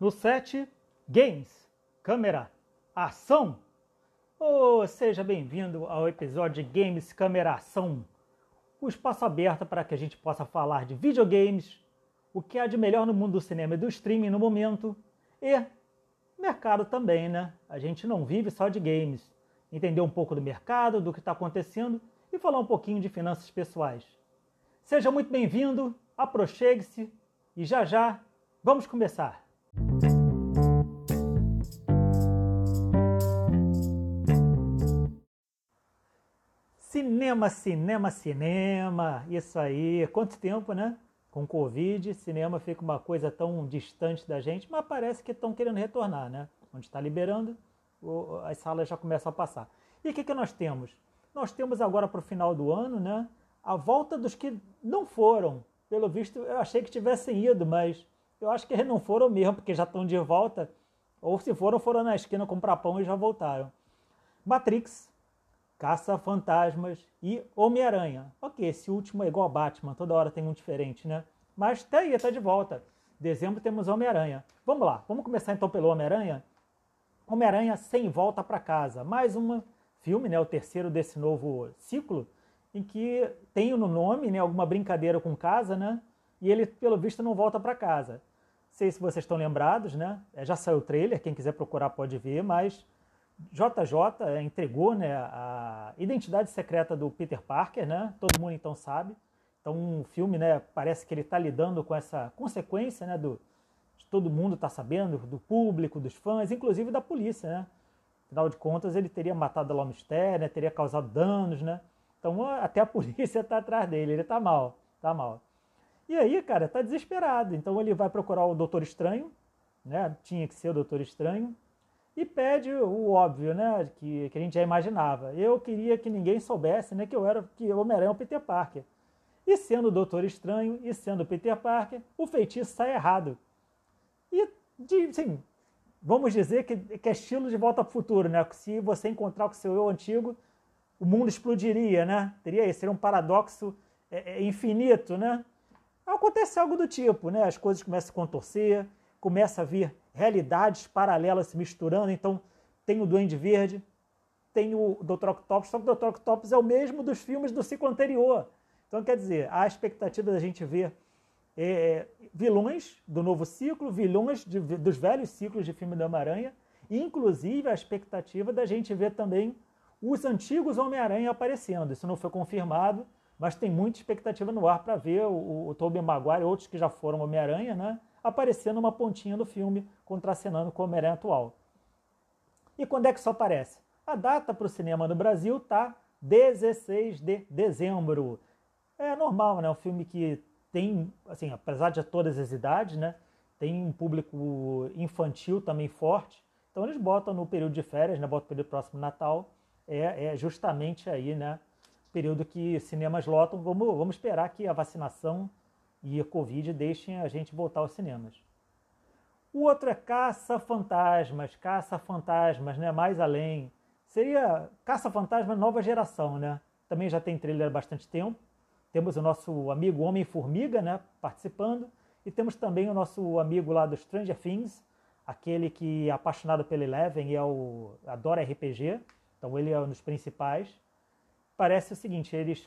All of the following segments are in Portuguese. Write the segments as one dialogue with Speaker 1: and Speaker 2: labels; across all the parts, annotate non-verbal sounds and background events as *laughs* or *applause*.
Speaker 1: No set, games, câmera, ação. Oh, seja bem-vindo ao episódio de Games, Câmera, Ação. O espaço aberto para que a gente possa falar de videogames, o que há de melhor no mundo do cinema e do streaming no momento e mercado também, né? A gente não vive só de games. Entender um pouco do mercado, do que está acontecendo e falar um pouquinho de finanças pessoais. Seja muito bem-vindo, aproxegue-se e já já vamos começar. Cinema, cinema, cinema. Isso aí. Quanto tempo, né? Com Covid, cinema fica uma coisa tão distante da gente, mas parece que estão querendo retornar, né? Onde está liberando, as salas já começam a passar. E o que, que nós temos? Nós temos agora para o final do ano, né? A volta dos que não foram. Pelo visto, eu achei que tivessem ido, mas eu acho que eles não foram mesmo, porque já estão de volta. Ou se foram, foram na esquina comprar pão e já voltaram. Matrix, Caça Fantasmas e Homem-Aranha. Ok, esse último é igual a Batman, toda hora tem um diferente, né? Mas tá aí, tá de volta. Dezembro temos Homem-Aranha. Vamos lá, vamos começar então pelo Homem-Aranha. Homem-Aranha sem volta para casa. Mais um filme, né? O terceiro desse novo ciclo, em que tem no nome, né? Alguma brincadeira com casa, né? E ele, pelo visto, não volta para casa sei se vocês estão lembrados, né? É, já saiu o trailer, quem quiser procurar pode ver, mas JJ é, entregou né, a identidade secreta do Peter Parker, né? Todo mundo então sabe. Então um filme, né? Parece que ele está lidando com essa consequência, né? Do, de todo mundo está sabendo, do público, dos fãs, inclusive da polícia, né? Afinal de contas, ele teria matado a Lomister, né? Teria causado danos, né? Então até a *laughs* polícia está atrás dele, ele está mal, está mal. E aí, cara, tá desesperado. Então ele vai procurar o Doutor Estranho, né? Tinha que ser o Doutor Estranho. E pede o óbvio, né? Que, que a gente já imaginava. Eu queria que ninguém soubesse, né? Que eu era que o Homem-Aranha é o Peter Parker. E sendo o Doutor Estranho e sendo o Peter Parker, o feitiço sai errado. E, sim, vamos dizer que, que é estilo de volta para o futuro, né? Se você encontrar com o seu eu antigo, o mundo explodiria, né? Teria seria um paradoxo é, é, infinito, né? Acontece algo do tipo, né? As coisas começam a contorcer, começa a vir realidades paralelas se misturando. Então, tem o Duende Verde, tem o Dr. Octopus, só que o Dr. Octopus é o mesmo dos filmes do ciclo anterior. Então, quer dizer, a expectativa da gente ver é, vilões do novo ciclo, vilões de, dos velhos ciclos de filme da Homem-Aranha, inclusive a expectativa da gente ver também os antigos Homem-Aranha aparecendo. Isso não foi confirmado, mas tem muita expectativa no ar para ver o, o Tobey Maguire e outros que já foram Homem-Aranha, né, aparecendo uma pontinha no filme, contracenando com o Homem-Aranha atual. E quando é que isso aparece? A data para o cinema no Brasil tá 16 de dezembro. É normal, né? Um filme que tem, assim, apesar de todas as idades, né? Tem um público infantil também forte. Então eles botam no período de férias, né? Botam no período próximo do Natal. É, é justamente aí, né? Período que cinemas lotam, vamos, vamos esperar que a vacinação e a Covid deixem a gente voltar aos cinemas. O outro é caça-fantasmas, caça-fantasmas, né? Mais além. Seria caça-fantasma nova geração, né? Também já tem trailer há bastante tempo. Temos o nosso amigo Homem-Formiga, né? Participando. E temos também o nosso amigo lá do Stranger Things, aquele que é apaixonado pelo Eleven e é o, adora RPG. Então ele é um dos principais parece o seguinte, eles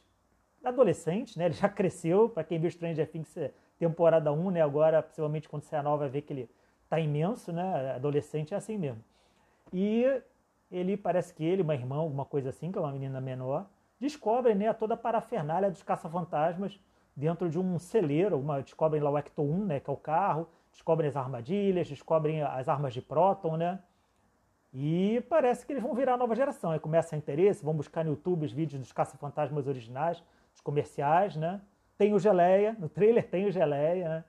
Speaker 1: adolescentes, né? Ele já cresceu, para quem viu Stranger Things temporada 1, né? Agora, possivelmente quando sair a nova, vai ver que ele tá imenso, né? Adolescente é assim mesmo. E ele parece que ele, uma irmã, alguma coisa assim, que é uma menina menor, descobrem né, toda a parafernália dos caça-fantasmas dentro de um celeiro, uma, descobrem lá o Ecto 1, né, que é o carro, descobrem as armadilhas, descobrem as armas de próton, né? E parece que eles vão virar a nova geração. Aí começa a interesse, vão buscar no YouTube os vídeos dos caça-fantasmas originais, os comerciais, né? Tem o Geleia, no trailer tem o Geleia, né?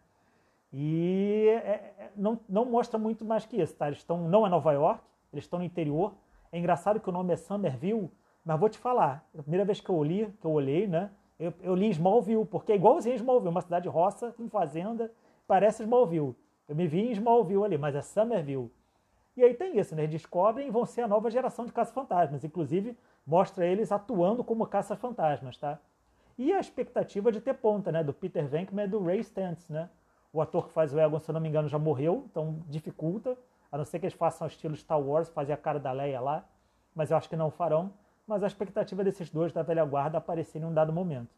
Speaker 1: E é, é, não, não mostra muito mais que isso, tá? Eles estão, não é Nova York, eles estão no interior. É engraçado que o nome é Somerville, mas vou te falar, a primeira vez que eu li, que eu olhei, né? Eu, eu li Smallville, porque é igualzinho Smallville, uma cidade roça, com fazenda, parece Smallville. Eu me vi em Smallville ali, mas é Somerville. E aí tem isso, né? Eles descobrem e vão ser a nova geração de caça-fantasmas. Inclusive, mostra eles atuando como caça-fantasmas, tá? E a expectativa de ter ponta, né? Do Peter Venkman e do Ray Stantz, né? O ator que faz o Egon, se eu não me engano, já morreu, então dificulta. A não ser que eles façam estilo Star Wars, fazer a cara da Leia lá. Mas eu acho que não farão. Mas a expectativa desses dois da velha guarda aparecerem em um dado momento.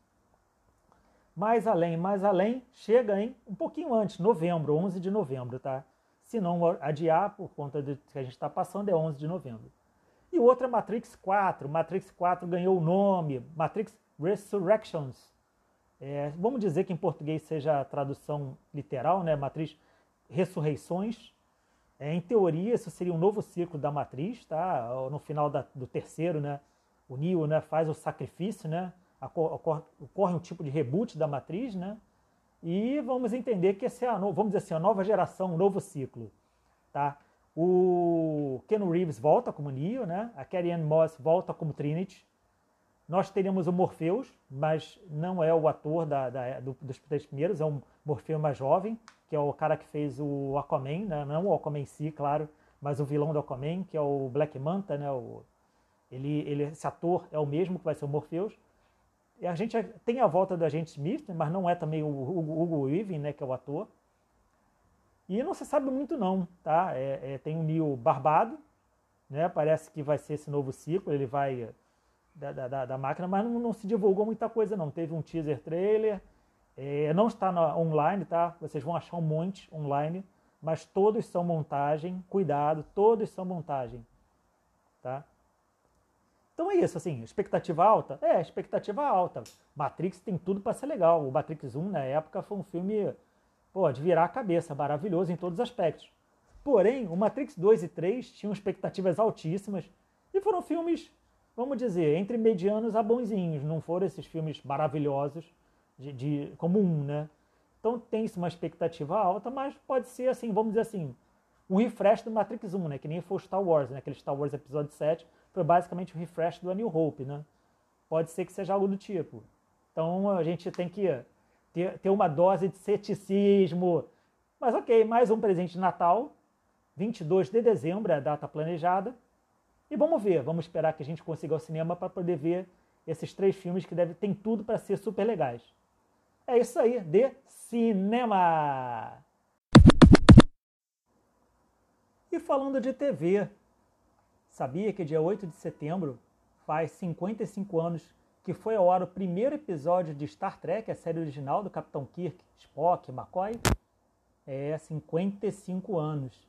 Speaker 1: Mais além, mais além, chega em um pouquinho antes, novembro, 11 de novembro, tá? Se não adiar, por conta de que a gente está passando, é 11 de novembro. E o outro é Matrix 4. Matrix 4 ganhou o nome, Matrix Resurrections. É, vamos dizer que em português seja a tradução literal, né? Matriz Ressurreições. É, em teoria, isso seria um novo ciclo da Matriz, tá? No final da, do terceiro, né? O Neo né, faz o sacrifício, né? Ocorre, um tipo de reboot da Matriz, né? E vamos entender que esse é a, vamos dizer assim, a nova geração, um novo ciclo, tá? O Ken Reeves volta como Neo, né? A Carrie Ann Moss volta como Trinity. Nós teríamos o Morpheus, mas não é o ator da, da, do, dos três primeiros, é um Morpheus mais jovem, que é o cara que fez o Aquaman, né? não o Aquaman em si, claro, mas o vilão do Aquaman, que é o Black Manta, né? O, ele, ele, esse ator é o mesmo que vai ser o Morpheus. A gente tem a volta do agente Smith, mas não é também o Hugo, Weaving, né, que é o ator. E não se sabe muito não, tá? É, é, tem o Neil barbado, né? Parece que vai ser esse novo ciclo, ele vai da, da, da máquina, mas não, não, se divulgou muita coisa não. Teve um teaser trailer, é, não está na, online, tá? Vocês vão achar um monte online, mas todos são montagem. Cuidado, todos são montagem, tá? Então é isso, assim, expectativa alta? É, expectativa alta. Matrix tem tudo para ser legal. O Matrix 1, na época, foi um filme pô, de virar a cabeça, maravilhoso em todos os aspectos. Porém, o Matrix 2 e 3 tinham expectativas altíssimas e foram filmes, vamos dizer, entre medianos a bonzinhos. Não foram esses filmes maravilhosos de, de como um, né? Então tem-se uma expectativa alta, mas pode ser assim, vamos dizer assim, um refresh do Matrix 1, né? Que nem foi o Star Wars, né? Aquele Star Wars Episódio 7 foi basicamente o refresh do A New Hope, né? Pode ser que seja algo do tipo. Então a gente tem que ter, ter uma dose de ceticismo. Mas ok, mais um presente de Natal, 22 de dezembro é a data planejada. E vamos ver, vamos esperar que a gente consiga ao cinema para poder ver esses três filmes que devem tem tudo para ser super legais. É isso aí, de cinema! E falando de TV, Sabia que dia 8 de setembro faz 55 anos que foi ao ar o primeiro episódio de Star Trek, a série original do Capitão Kirk, Spock, McCoy? É, 55 anos.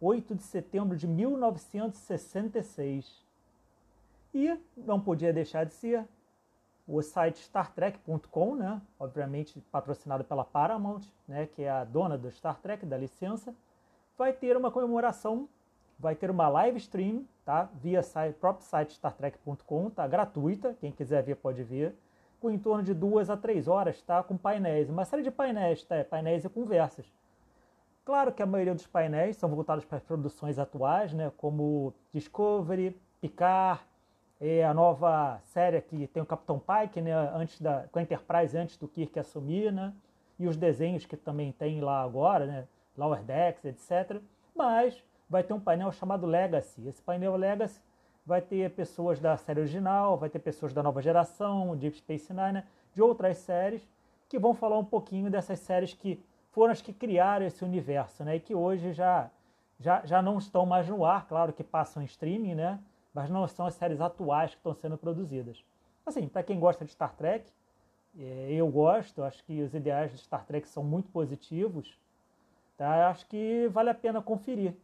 Speaker 1: 8 de setembro de 1966. E não podia deixar de ser o site StarTrek.com, né? obviamente patrocinado pela Paramount, né? que é a dona do Star Trek, da licença, vai ter uma comemoração vai ter uma live stream, tá? Via site, próprio site StarTrek.com, tá? Gratuita, quem quiser ver pode ver, com em torno de duas a três horas, tá? Com painéis, uma série de painéis, tá? Painéis e conversas. Claro que a maioria dos painéis são voltados para as produções atuais, né? Como Discovery, Picard, é a nova série que tem o Capitão Pike, né? Antes da, com a Enterprise antes do Kirk assumir, né? E os desenhos que também tem lá agora, né? Lower Decks, etc. Mas vai ter um painel chamado Legacy. Esse painel Legacy vai ter pessoas da série original, vai ter pessoas da nova geração, Deep Space Nine, de outras séries, que vão falar um pouquinho dessas séries que foram as que criaram esse universo, né? E que hoje já, já, já não estão mais no ar, claro que passam em streaming, né? Mas não são as séries atuais que estão sendo produzidas. Assim, para quem gosta de Star Trek, é, eu gosto, acho que os ideais de Star Trek são muito positivos, tá? Acho que vale a pena conferir.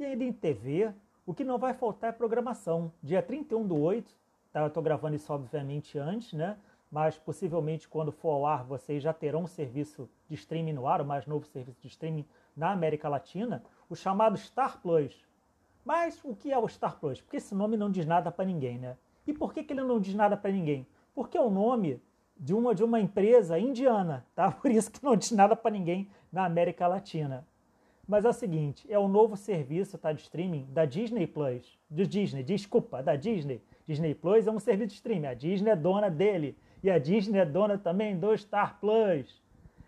Speaker 1: E ainda em TV, o que não vai faltar é programação. Dia 31 do 8, tá? eu estou gravando isso obviamente antes, né? mas possivelmente quando for ao ar vocês já terão um serviço de streaming no ar, o mais novo serviço de streaming na América Latina, o chamado Star Plus. Mas o que é o Star Plus? Porque esse nome não diz nada para ninguém, né? E por que, que ele não diz nada para ninguém? Porque é o nome de uma, de uma empresa indiana, tá? *laughs* Por isso que não diz nada para ninguém na América Latina. Mas é o seguinte, é o novo serviço tá, de streaming da Disney Plus. De Disney, desculpa, da Disney. Disney Plus é um serviço de streaming. A Disney é dona dele. E a Disney é dona também do Star Plus.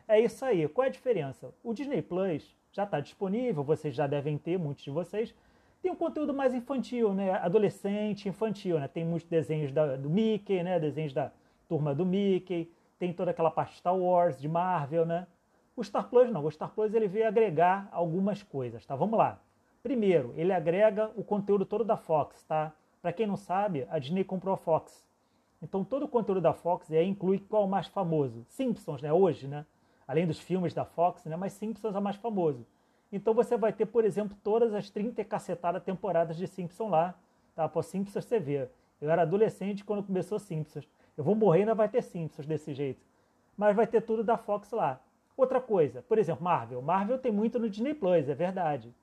Speaker 1: É isso aí. Qual é a diferença? O Disney Plus já está disponível, vocês já devem ter, muitos de vocês. Tem um conteúdo mais infantil, né? Adolescente, infantil, né? Tem muitos desenhos da, do Mickey, né? Desenhos da turma do Mickey. tem toda aquela parte Star Wars, de Marvel, né? O Star Plus não, o Star Plus ele veio agregar algumas coisas, tá? Vamos lá. Primeiro, ele agrega o conteúdo todo da Fox, tá? Para quem não sabe, a Disney comprou a Fox. Então todo o conteúdo da Fox aí inclui qual é o mais famoso? Simpsons, né? Hoje, né? Além dos filmes da Fox, né? Mas Simpsons é o mais famoso. Então você vai ter, por exemplo, todas as 30 cacetadas temporadas de Simpsons lá, tá? Pô, Simpsons você vê. Eu era adolescente quando começou Simpsons. Eu vou morrer e ainda vai ter Simpsons desse jeito. Mas vai ter tudo da Fox lá. Outra coisa, por exemplo, Marvel. Marvel tem muito no Disney Plus, é verdade.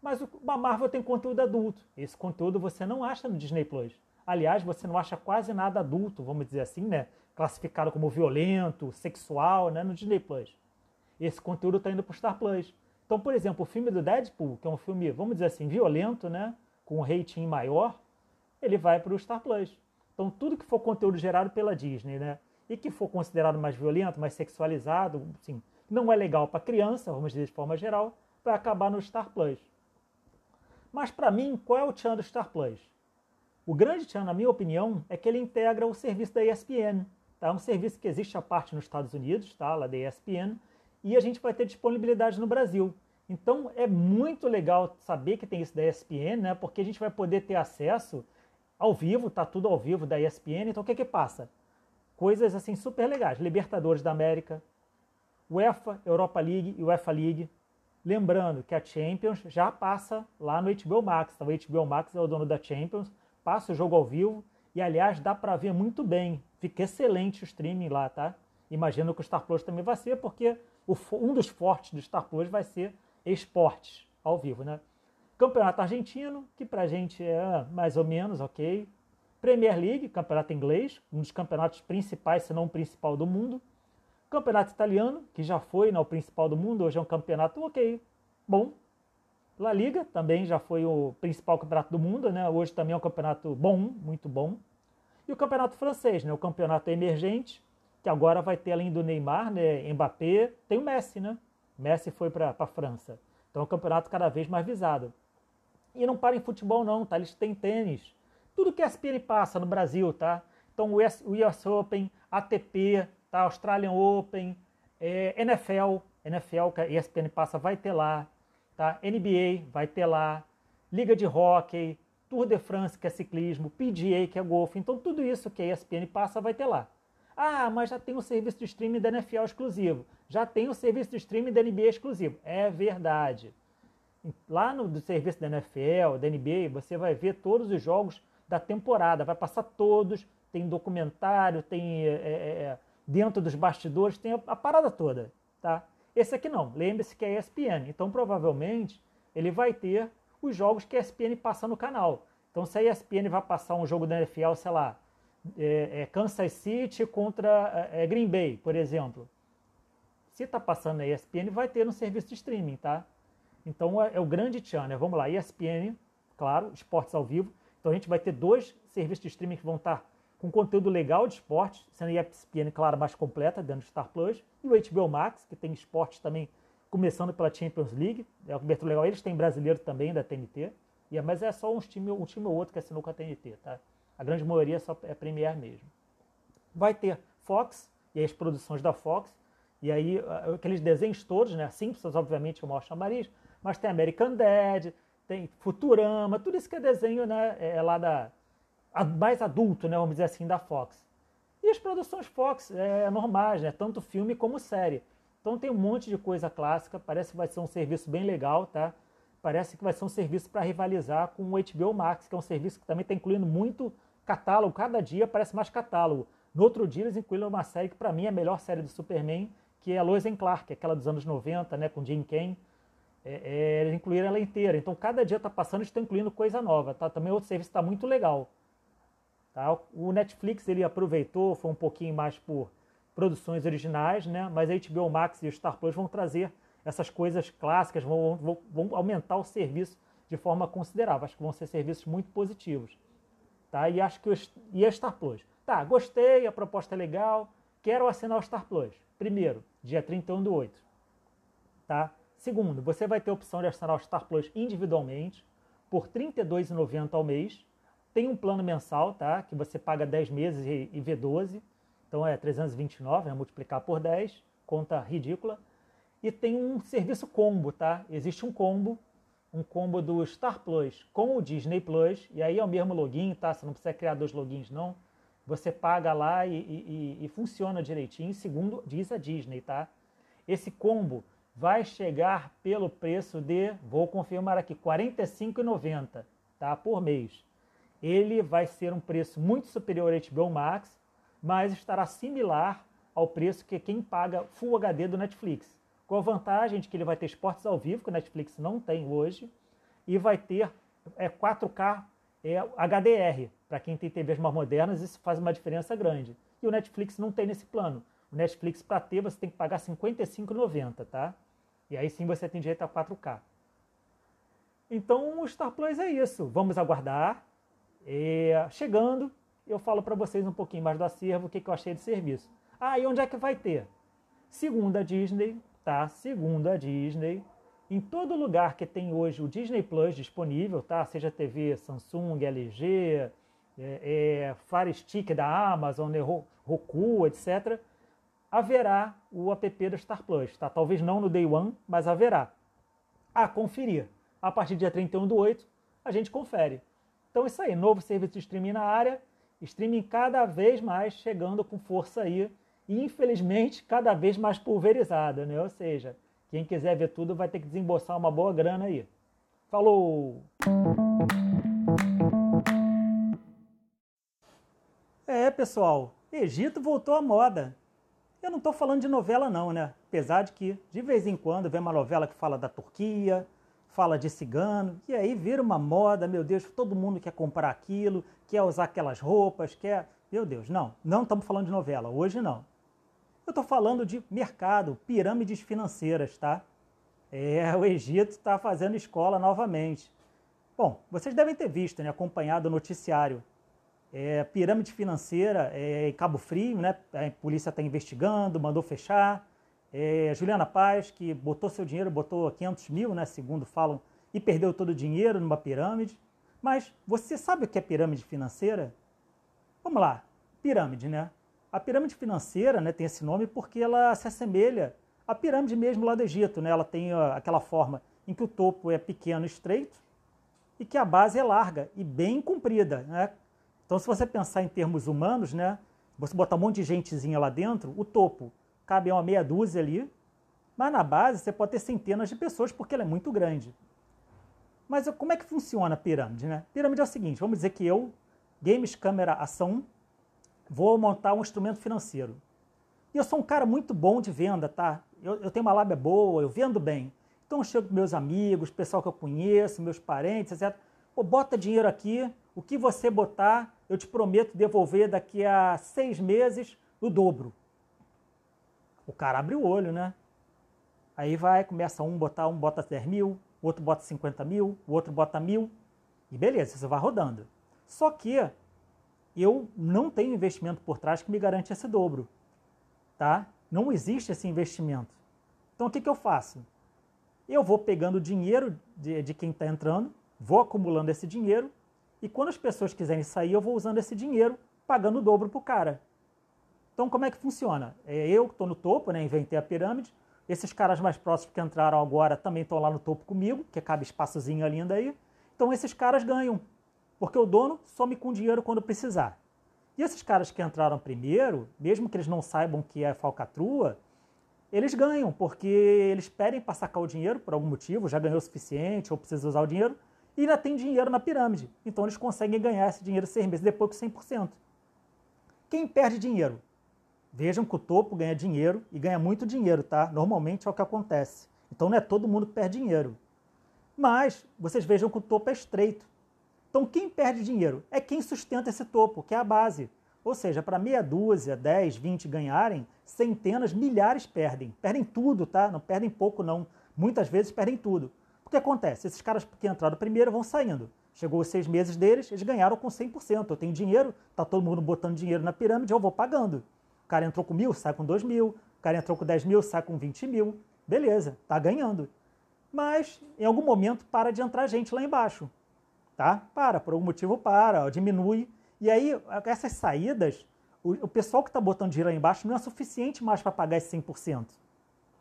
Speaker 1: Mas a Marvel tem conteúdo adulto. Esse conteúdo você não acha no Disney Plus. Aliás, você não acha quase nada adulto, vamos dizer assim, né? Classificado como violento, sexual, né? No Disney Plus. Esse conteúdo está indo para o Star Plus. Então, por exemplo, o filme do Deadpool, que é um filme, vamos dizer assim, violento, né? Com um rating maior, ele vai para o Star Plus. Então, tudo que for conteúdo gerado pela Disney, né? E que for considerado mais violento, mais sexualizado, assim, não é legal para criança, vamos dizer de forma geral, vai acabar no Star Plus. Mas para mim, qual é o tchan do Star Plus? O grande tchan, na minha opinião, é que ele integra o serviço da ESPN. Tá? Um serviço que existe à parte nos Estados Unidos, tá? lá da ESPN, e a gente vai ter disponibilidade no Brasil. Então é muito legal saber que tem isso da ESPN, né? porque a gente vai poder ter acesso ao vivo, tá tudo ao vivo da ESPN. Então o que que passa? Coisas assim super legais. Libertadores da América, UEFA, Europa League e UEFA League. Lembrando que a Champions já passa lá no HBO Max. Então, o HBO Max é o dono da Champions, passa o jogo ao vivo e, aliás, dá para ver muito bem. Fica excelente o streaming lá, tá? Imagino que o Star Plus também vai ser, porque um dos fortes do Star Plus vai ser esportes ao vivo, né? Campeonato Argentino, que pra gente é mais ou menos ok. Premier League, campeonato inglês, um dos campeonatos principais, se não o principal do mundo. Campeonato Italiano, que já foi né, o principal do mundo, hoje é um campeonato ok, bom. La Liga também já foi o principal campeonato do mundo, né? Hoje também é um campeonato bom, muito bom. E o campeonato francês, né? O campeonato emergente, que agora vai ter além do Neymar, né? Mbappé, tem o Messi, né? Messi foi para a França. Então é um campeonato cada vez mais visado. E não para em futebol não, tá? Eles têm tênis. Tudo que a ESPN passa no Brasil, tá? Então o US, US Open, ATP, tá? Australian Open, é, NFL, NFL que a ESPN passa vai ter lá, tá? NBA vai ter lá, Liga de Hockey, Tour de France que é ciclismo, PGA que é golfe, então tudo isso que a ESPN passa vai ter lá. Ah, mas já tem o serviço de streaming da NFL exclusivo, já tem o serviço de streaming da NBA exclusivo. É verdade. Lá no serviço da NFL, da NBA, você vai ver todos os jogos da temporada, vai passar todos, tem documentário, tem é, é, é dentro dos bastidores, tem a, a parada toda, tá? Esse aqui não, lembre-se que é ESPN, então provavelmente ele vai ter os jogos que a ESPN passa no canal. Então se a ESPN vai passar um jogo da NFL, sei lá, é, é Kansas City contra é, Green Bay, por exemplo. Se está passando na ESPN, vai ter no serviço de streaming, tá? Então é, é o grande channel. Vamos lá, ESPN, claro, esportes ao vivo. Então a gente vai ter dois serviços de streaming que vão estar com conteúdo legal de esportes, sendo a ESPN, claro, mais completa dentro do Star Plus, e o HBO Max, que tem esportes também, começando pela Champions League, é uma cobertura legal. Eles têm brasileiro também da TNT, é, mas é só um time, um time ou outro que assinou com a TNT, tá? A grande maioria só é Premier mesmo. Vai ter Fox, e as produções da Fox, e aí aqueles desenhos todos, né? Simpsons, obviamente, é o maior chamariz, mas tem American Dad, tem Futurama, tudo isso que é desenho, né? É lá da, mais adulto, né, vamos dizer assim, da Fox. E as produções Fox é, normais, né, tanto filme como série. Então tem um monte de coisa clássica, parece que vai ser um serviço bem legal, tá? Parece que vai ser um serviço para rivalizar com o HBO Max, que é um serviço que também está incluindo muito catálogo, cada dia parece mais catálogo. No outro dia eles incluíram uma série que para mim é a melhor série do Superman, que é a Lois and Clark, aquela dos anos 90, né, com Jim Kane. É, é, eles incluíram ela inteira. Então cada dia está passando e estão incluindo coisa nova. Tá? Também outro serviço está muito legal. Tá? O Netflix ele aproveitou, foi um pouquinho mais por produções originais, né? mas a HBO Max e o Star Plus vão trazer essas coisas clássicas, vão, vão, vão aumentar o serviço de forma considerável. Acho que vão ser serviços muito positivos. Tá? E acho que o, e a Star Plus. Tá, gostei, a proposta é legal, quero assinar o Star Plus. Primeiro, dia 31 do 8. Tá? Segundo, você vai ter a opção de assinar o Star Plus individualmente por R$ 32,90 ao mês tem um plano mensal, tá? Que você paga 10 meses e, vê 12. Então é 329, né? multiplicar por 10, conta ridícula. E tem um serviço combo, tá? Existe um combo, um combo do Star Plus com o Disney Plus, e aí é o mesmo login, tá? Você não precisa criar dois logins, não. Você paga lá e, e, e funciona direitinho, segundo diz a Disney, tá? Esse combo vai chegar pelo preço de, vou confirmar aqui, R$ 45,90 tá? por mês. Ele vai ser um preço muito superior ao HBO Max, mas estará similar ao preço que quem paga Full HD do Netflix. Com a vantagem de que ele vai ter esportes ao vivo, que o Netflix não tem hoje, e vai ter é, 4K é, HDR. Para quem tem TVs mais modernas, isso faz uma diferença grande. E o Netflix não tem nesse plano. O Netflix, para ter, você tem que pagar R$ 55,90, tá? E aí sim você tem direito a 4K. Então o Star Plus é isso. Vamos aguardar. É, chegando, eu falo para vocês um pouquinho mais do acervo, o que, que eu achei de serviço. Ah, e onde é que vai ter? Segundo a Disney, tá? Segundo a Disney, em todo lugar que tem hoje o Disney Plus disponível, tá? Seja TV Samsung, LG, é, é, Fire Stick da Amazon, né? Roku, etc., haverá o app do Star Plus, tá? Talvez não no Day One, mas haverá. A conferir. A partir do dia 31 do 8, a gente confere. Então isso aí, novo serviço de streaming na área, streaming cada vez mais chegando com força aí e infelizmente cada vez mais pulverizada, né? Ou seja, quem quiser ver tudo vai ter que desembolsar uma boa grana aí. Falou! É, pessoal, Egito voltou à moda. Eu não estou falando de novela não, né? Apesar de que de vez em quando vem uma novela que fala da Turquia, fala de cigano, e aí vira uma moda, meu Deus, todo mundo quer comprar aquilo, quer usar aquelas roupas, quer. Meu Deus, não, não estamos falando de novela, hoje não. Eu estou falando de mercado, pirâmides financeiras, tá? É, o Egito está fazendo escola novamente. Bom, vocês devem ter visto, né, acompanhado o noticiário é, pirâmide financeira é, em Cabo Frio, né? A polícia está investigando, mandou fechar. É, Juliana Paz, que botou seu dinheiro, botou 500 mil, né, segundo falam, e perdeu todo o dinheiro numa pirâmide. Mas você sabe o que é pirâmide financeira? Vamos lá, pirâmide, né? A pirâmide financeira né, tem esse nome porque ela se assemelha à pirâmide mesmo lá do Egito. Né? Ela tem aquela forma em que o topo é pequeno estreito e que a base é larga e bem comprida, né? Então, se você pensar em termos humanos, né, você botar um monte de gentezinha lá dentro, o topo cabe uma meia dúzia ali, mas na base você pode ter centenas de pessoas porque ela é muito grande. Mas como é que funciona a pirâmide? Né? Pirâmide é o seguinte: vamos dizer que eu, Games Câmera Ação, vou montar um instrumento financeiro. E eu sou um cara muito bom de venda, tá? Eu, eu tenho uma lábia boa, eu vendo bem. Então eu chego com meus amigos, pessoal que eu conheço, meus parentes, etc. Pô, bota dinheiro aqui, o que você botar, eu te prometo devolver daqui a seis meses o dobro. O cara abre o olho, né? Aí vai, começa um botar, um bota 10 mil, outro bota 50 mil, o outro bota mil, e beleza, você vai rodando. Só que eu não tenho investimento por trás que me garante esse dobro, tá? Não existe esse investimento. Então o que, que eu faço? Eu vou pegando o dinheiro de, de quem está entrando, vou acumulando esse dinheiro e quando as pessoas quiserem sair, eu vou usando esse dinheiro, pagando o dobro para o cara. Então, como é que funciona? É eu que estou no topo, né? inventei a pirâmide. Esses caras mais próximos que entraram agora também estão lá no topo comigo, que cabe espaçozinho ali ainda aí. Então, esses caras ganham, porque o dono some com dinheiro quando precisar. E esses caras que entraram primeiro, mesmo que eles não saibam que é falcatrua, eles ganham, porque eles pedem para sacar o dinheiro por algum motivo, já ganhou o suficiente ou precisa usar o dinheiro, e ainda tem dinheiro na pirâmide. Então eles conseguem ganhar esse dinheiro seis meses depois com 100%. Quem perde dinheiro? Vejam que o topo ganha dinheiro e ganha muito dinheiro, tá? Normalmente é o que acontece. Então não é todo mundo que perde dinheiro. Mas vocês vejam que o topo é estreito. Então quem perde dinheiro é quem sustenta esse topo, que é a base. Ou seja, para meia dúzia, 10, 20 ganharem, centenas, milhares perdem. Perdem tudo, tá? Não perdem pouco, não. Muitas vezes perdem tudo que acontece? Esses caras que entraram primeiro vão saindo. Chegou os seis meses deles, eles ganharam com 100%. Eu tenho dinheiro, tá todo mundo botando dinheiro na pirâmide, eu vou pagando. O cara entrou com mil, sai com dois mil. O cara entrou com 10 mil, sai com 20 mil. Beleza, tá ganhando. Mas em algum momento para de entrar gente lá embaixo. Tá? Para, por algum motivo para, diminui. E aí, essas saídas, o, o pessoal que está botando dinheiro aí embaixo não é suficiente mais para pagar esse 100%.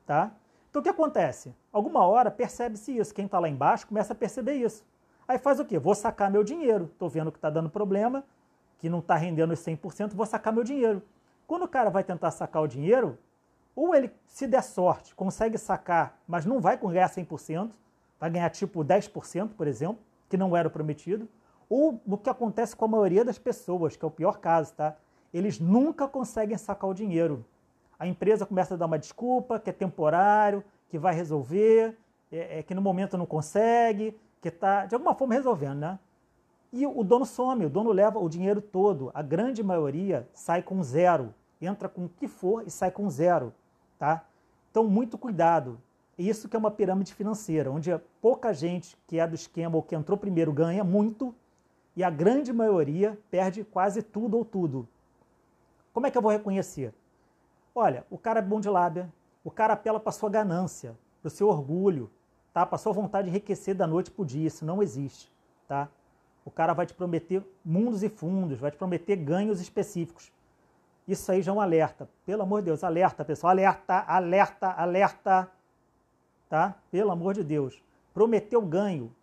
Speaker 1: Tá? Então o que acontece? Alguma hora percebe-se isso. Quem está lá embaixo começa a perceber isso. Aí faz o quê? Vou sacar meu dinheiro. Estou vendo que está dando problema, que não está rendendo os 100%, vou sacar meu dinheiro. Quando o cara vai tentar sacar o dinheiro, ou ele, se der sorte, consegue sacar, mas não vai ganhar 100%, vai ganhar tipo 10%, por exemplo, que não era o prometido, ou o que acontece com a maioria das pessoas, que é o pior caso, tá? Eles nunca conseguem sacar o dinheiro. A empresa começa a dar uma desculpa, que é temporário, que vai resolver, é, é que no momento não consegue, que está de alguma forma resolvendo, né? E o dono some, o dono leva o dinheiro todo. A grande maioria sai com zero, entra com o que for e sai com zero, tá? Então, muito cuidado. Isso que é uma pirâmide financeira, onde pouca gente que é do esquema ou que entrou primeiro ganha muito e a grande maioria perde quase tudo ou tudo. Como é que eu vou reconhecer? Olha, o cara é bom de lábia, o cara apela para sua ganância, para o seu orgulho, tá? Para sua vontade de enriquecer da noite para o dia, isso não existe, tá? O cara vai te prometer mundos e fundos, vai te prometer ganhos específicos. Isso aí já é um alerta. Pelo amor de Deus, alerta, pessoal, alerta, alerta, alerta, tá? Pelo amor de Deus. Prometeu ganho,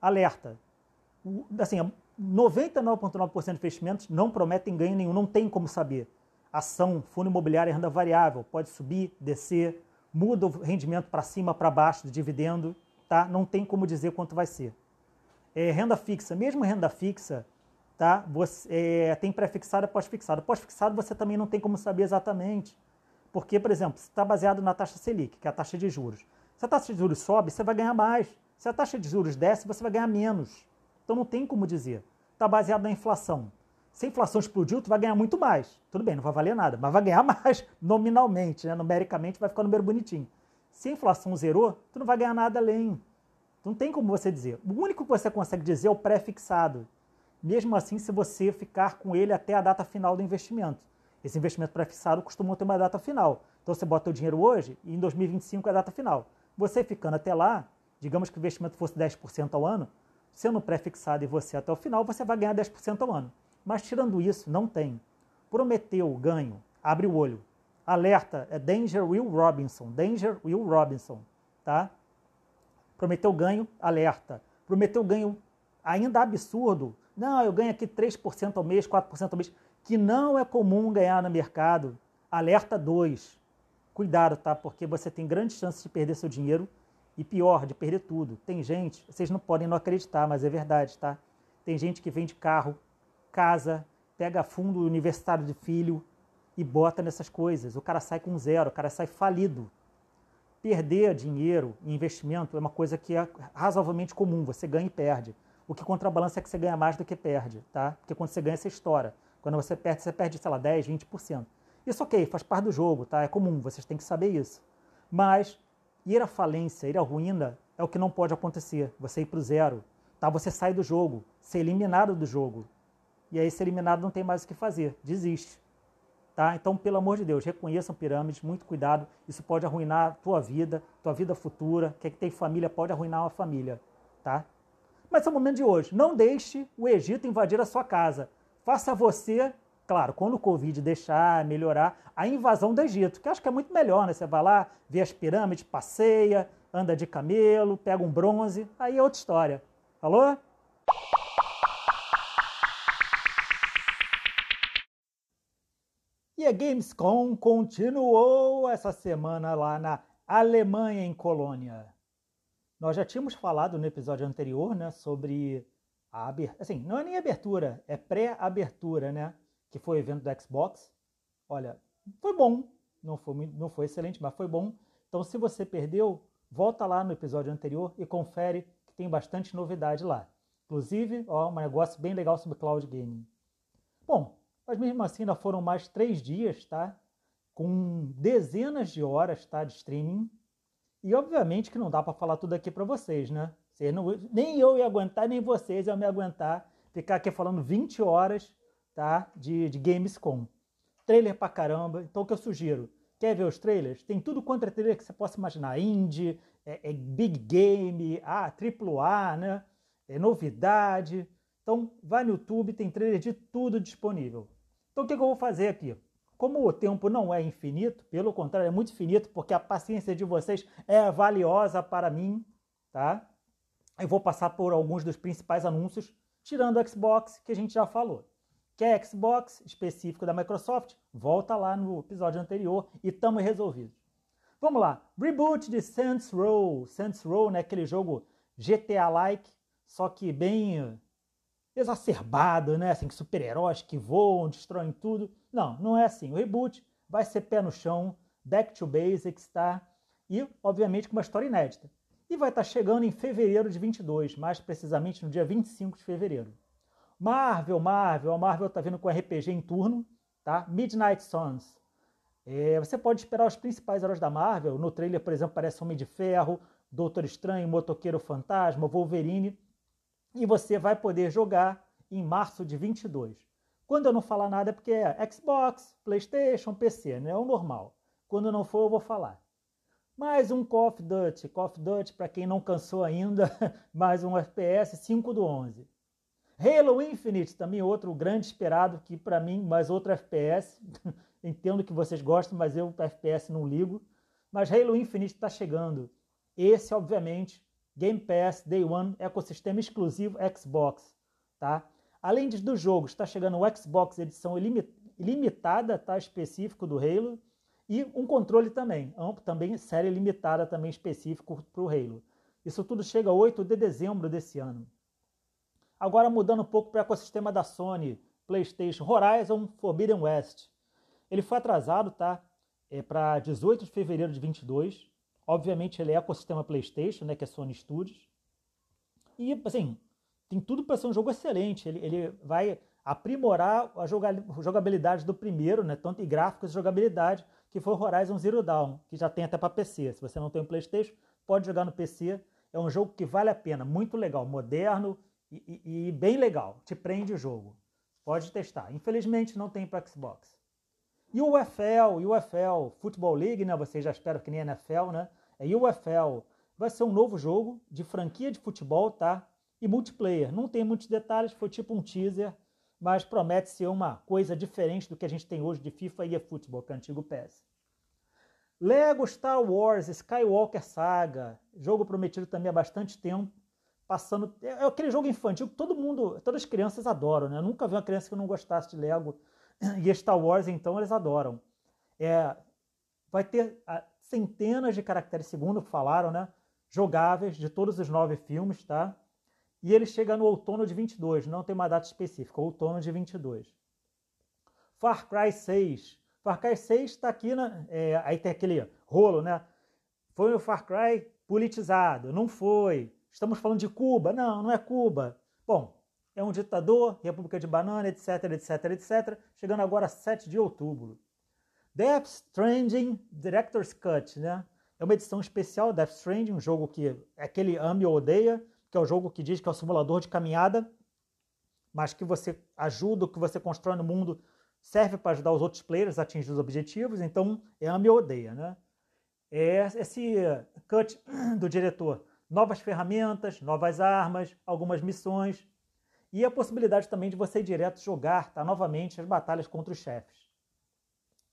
Speaker 1: alerta. Assim, 99,9% de investimentos não prometem ganho nenhum, não tem como saber ação, fundo imobiliário renda variável, pode subir, descer, muda o rendimento para cima, para baixo, do dividendo, tá? Não tem como dizer quanto vai ser. É, renda fixa, mesmo renda fixa, tá? Você, é, tem pré-fixado e pós-fixado. Pós-fixado você também não tem como saber exatamente. Porque, por exemplo, se está baseado na taxa Selic, que é a taxa de juros. Se a taxa de juros sobe, você vai ganhar mais. Se a taxa de juros desce, você vai ganhar menos. Então não tem como dizer. Está baseado na inflação. Se a inflação explodiu, tu vai ganhar muito mais. Tudo bem, não vai valer nada, mas vai ganhar *laughs* mais nominalmente, né? numericamente vai ficar um número bonitinho. Se a inflação zerou, tu não vai ganhar nada além. Não tem como você dizer. O único que você consegue dizer é o pré-fixado. Mesmo assim, se você ficar com ele até a data final do investimento. Esse investimento pré-fixado costuma ter uma data final. Então você bota o dinheiro hoje e em 2025 é a data final. Você ficando até lá, digamos que o investimento fosse 10% ao ano, sendo pré-fixado e você até o final, você vai ganhar 10% ao ano. Mas tirando isso, não tem. Prometeu ganho, abre o olho. Alerta, é Danger Will Robinson. Danger Will Robinson, tá? Prometeu ganho, alerta. Prometeu ganho ainda absurdo. Não, eu ganho aqui 3% ao mês, 4% ao mês, que não é comum ganhar no mercado. Alerta 2. Cuidado, tá? Porque você tem grandes chances de perder seu dinheiro e pior, de perder tudo. Tem gente, vocês não podem não acreditar, mas é verdade, tá? Tem gente que vende carro, casa, pega fundo universitário de filho e bota nessas coisas. O cara sai com zero, o cara sai falido. Perder dinheiro em investimento é uma coisa que é razoavelmente comum, você ganha e perde. O que contrabalança é que você ganha mais do que perde, tá? Porque quando você ganha, você estoura. Quando você perde, você perde, sei lá, 10, 20%. Isso ok, faz parte do jogo, tá? É comum, vocês têm que saber isso. Mas ir à falência, ir à ruína, é o que não pode acontecer. Você ir para o zero, tá? Você sai do jogo, ser eliminado do jogo e aí ser eliminado não tem mais o que fazer, desiste. Tá? Então, pelo amor de Deus, reconheçam pirâmides, muito cuidado, isso pode arruinar a tua vida, tua vida futura, quem é que tem família pode arruinar uma família, tá? Mas é o momento de hoje, não deixe o Egito invadir a sua casa. Faça você, claro, quando o Covid deixar, melhorar, a invasão do Egito, que acho que é muito melhor, né? Você vai lá, vê as pirâmides, passeia, anda de camelo, pega um bronze, aí é outra história. Falou? E a Gamescom continuou essa semana lá na Alemanha, em Colônia. Nós já tínhamos falado no episódio anterior né, sobre a abertura. Assim, não é nem abertura, é pré-abertura, né? Que foi o evento do Xbox. Olha, foi bom. Não foi, não foi excelente, mas foi bom. Então, se você perdeu, volta lá no episódio anterior e confere que tem bastante novidade lá. Inclusive, ó, um negócio bem legal sobre cloud gaming. Bom, mas mesmo assim ainda foram mais três dias, tá? Com dezenas de horas, tá? De streaming. E obviamente que não dá para falar tudo aqui para vocês, né? Vocês não, nem eu ia aguentar, nem vocês iam me aguentar ficar aqui falando 20 horas, tá? De, de Gamescom. Trailer pra caramba. Então o que eu sugiro? Quer ver os trailers? Tem tudo quanto é trailer que você possa imaginar. Indie, é, é big game, ah, AAA, né? É novidade. Então, vai no YouTube, tem trailer de tudo disponível. Então o que, eu vou fazer aqui? Como o tempo não é infinito, pelo contrário, é muito finito, porque a paciência de vocês é valiosa para mim, tá? Eu vou passar por alguns dos principais anúncios, tirando o Xbox, que a gente já falou. Quer Xbox específico da Microsoft? Volta lá no episódio anterior e estamos resolvidos. Vamos lá. Reboot de Saints Row. Saints Row, né? Aquele jogo GTA-like, só que bem exacerbado, né? Assim, super-heróis que voam, destroem tudo. Não, não é assim. O reboot vai ser pé no chão, back to basics, tá? E, obviamente, com uma história inédita. E vai estar chegando em fevereiro de 22, mais precisamente no dia 25 de fevereiro. Marvel, Marvel, a Marvel tá vindo com RPG em turno, tá? Midnight Suns. É, você pode esperar os principais heróis da Marvel. No trailer, por exemplo, aparece Homem de Ferro, Doutor Estranho, Motoqueiro Fantasma, Wolverine. E você vai poder jogar em março de 22. Quando eu não falar nada é porque é Xbox, PlayStation, PC, né? É o normal. Quando não for, eu vou falar. Mais um Call of Duty. Call of Duty, para quem não cansou ainda, *laughs* mais um FPS 5 do 11. Halo Infinite, também outro grande esperado, que para mim, mais outro FPS. *laughs* Entendo que vocês gostam, mas eu FPS não ligo. Mas Halo Infinite está chegando. Esse, obviamente, Game Pass Day One, ecossistema exclusivo Xbox, tá? Além do jogo, está chegando o Xbox edição ilimitada, tá? Específico do Halo e um controle também, também série limitada também específico para o Halo. Isso tudo chega 8 de dezembro desse ano. Agora mudando um pouco para o ecossistema da Sony, PlayStation, Horizon Forbidden West. Ele foi atrasado, tá? É para 18 de fevereiro de 22. Obviamente ele é ecossistema PlayStation, né, que é Sony Studios. E assim, tem tudo para ser um jogo excelente. Ele, ele vai aprimorar a jogabilidade do primeiro, né, tanto em gráficos e jogabilidade, que foi Horizon Zero Dawn, que já tem até para PC. Se você não tem um PlayStation, pode jogar no PC. É um jogo que vale a pena, muito legal, moderno e, e, e bem legal. Te prende o jogo. Pode testar. Infelizmente não tem para Xbox. E o UFL, UFL Football League, né? Vocês já esperam que nem NFL, né? É UFL. Vai ser um novo jogo de franquia de futebol, tá? E multiplayer. Não tem muitos detalhes, foi tipo um teaser, mas promete ser uma coisa diferente do que a gente tem hoje de FIFA e eFootball, que é o antigo PES. Lego Star Wars Skywalker Saga, jogo prometido também há bastante tempo, passando é, é aquele jogo infantil que todo mundo, todas as crianças adoram, né? Eu nunca vi uma criança que não gostasse de Lego *clears throat* e Star Wars, então, eles adoram. É, vai ter ah, centenas de caracteres, segundo falaram, né? Jogáveis de todos os nove filmes, tá? E ele chega no outono de 22, não tem uma data específica, outono de 22. Far Cry 6. Far Cry 6 está aqui, né? É, aí tem aquele rolo, né? Foi o Far Cry politizado? Não foi. Estamos falando de Cuba? Não, não é Cuba. Bom, é um ditador, República de Banana, etc, etc, etc. Chegando agora a 7 de outubro. Death Stranding Director's Cut, né? É uma edição especial, Death Stranding, um jogo que é aquele ame ou odeia, que é o jogo que diz que é o simulador de caminhada, mas que você ajuda, que você constrói no mundo serve para ajudar os outros players a atingir os objetivos, então é ame ou odeia, né? É esse cut do diretor. Novas ferramentas, novas armas, algumas missões, e a possibilidade também de você ir direto jogar tá, novamente as batalhas contra os chefes.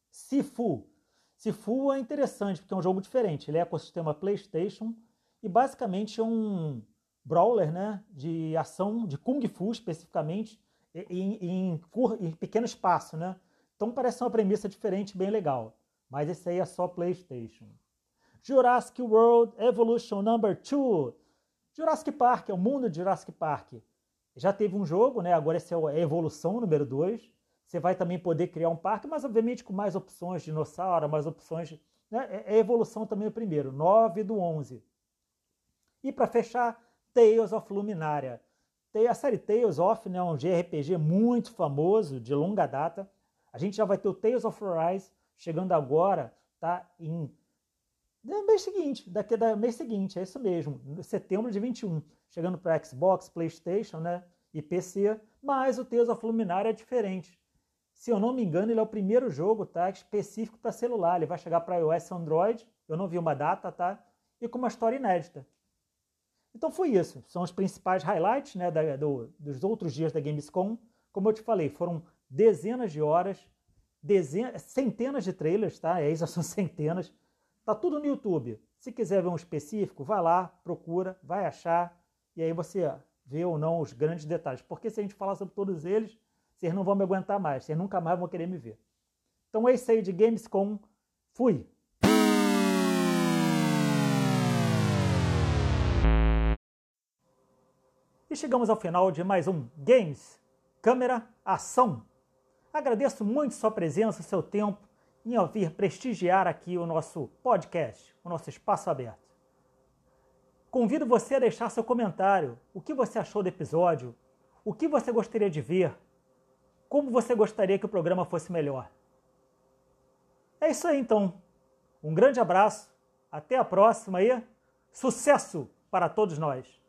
Speaker 1: Sifu. Sifu é interessante porque é um jogo diferente. Ele é ecossistema PlayStation e basicamente é um brawler né, de ação, de Kung Fu especificamente, em, em, em pequeno espaço. Né? Então parece uma premissa diferente, bem legal. Mas esse aí é só PlayStation. Jurassic World Evolution Number 2. Jurassic Park é o mundo de Jurassic Park. Já teve um jogo, né? Agora esse é a evolução número 2. Você vai também poder criar um parque, mas obviamente com mais opções de dinossauro, mais opções. Né? É, é evolução também o primeiro, 9 do 11. E para fechar, Tales of Luminária. A série Tales of né, é um JRPG muito famoso, de longa data. A gente já vai ter o Tales of Rise chegando agora, tá? Em no mês seguinte, daqui da mês seguinte, é isso mesmo, setembro de 21, chegando para Xbox, PlayStation, né, e PC, mas o Tales of Luminária é diferente. Se eu não me engano, ele é o primeiro jogo, tá, específico para celular, ele vai chegar para iOS e Android, eu não vi uma data, tá, e com uma história inédita. Então foi isso, são os principais highlights, né, da, do, dos outros dias da Gamescom. Como eu te falei, foram dezenas de horas, dezenas, centenas de trailers, tá? É, já *laughs* são centenas. Tá tudo no YouTube. Se quiser ver um específico, vai lá, procura, vai achar, e aí você vê ou não os grandes detalhes. Porque se a gente falar sobre todos eles, vocês não vão me aguentar mais, vocês nunca mais vão querer me ver. Então é isso aí de Gamescom. Fui! E chegamos ao final de mais um Games, Câmera, Ação. Agradeço muito sua presença, seu tempo em ouvir prestigiar aqui o nosso podcast, o nosso espaço aberto. Convido você a deixar seu comentário, o que você achou do episódio, o que você gostaria de ver, como você gostaria que o programa fosse melhor. É isso aí então. Um grande abraço, até a próxima e sucesso para todos nós!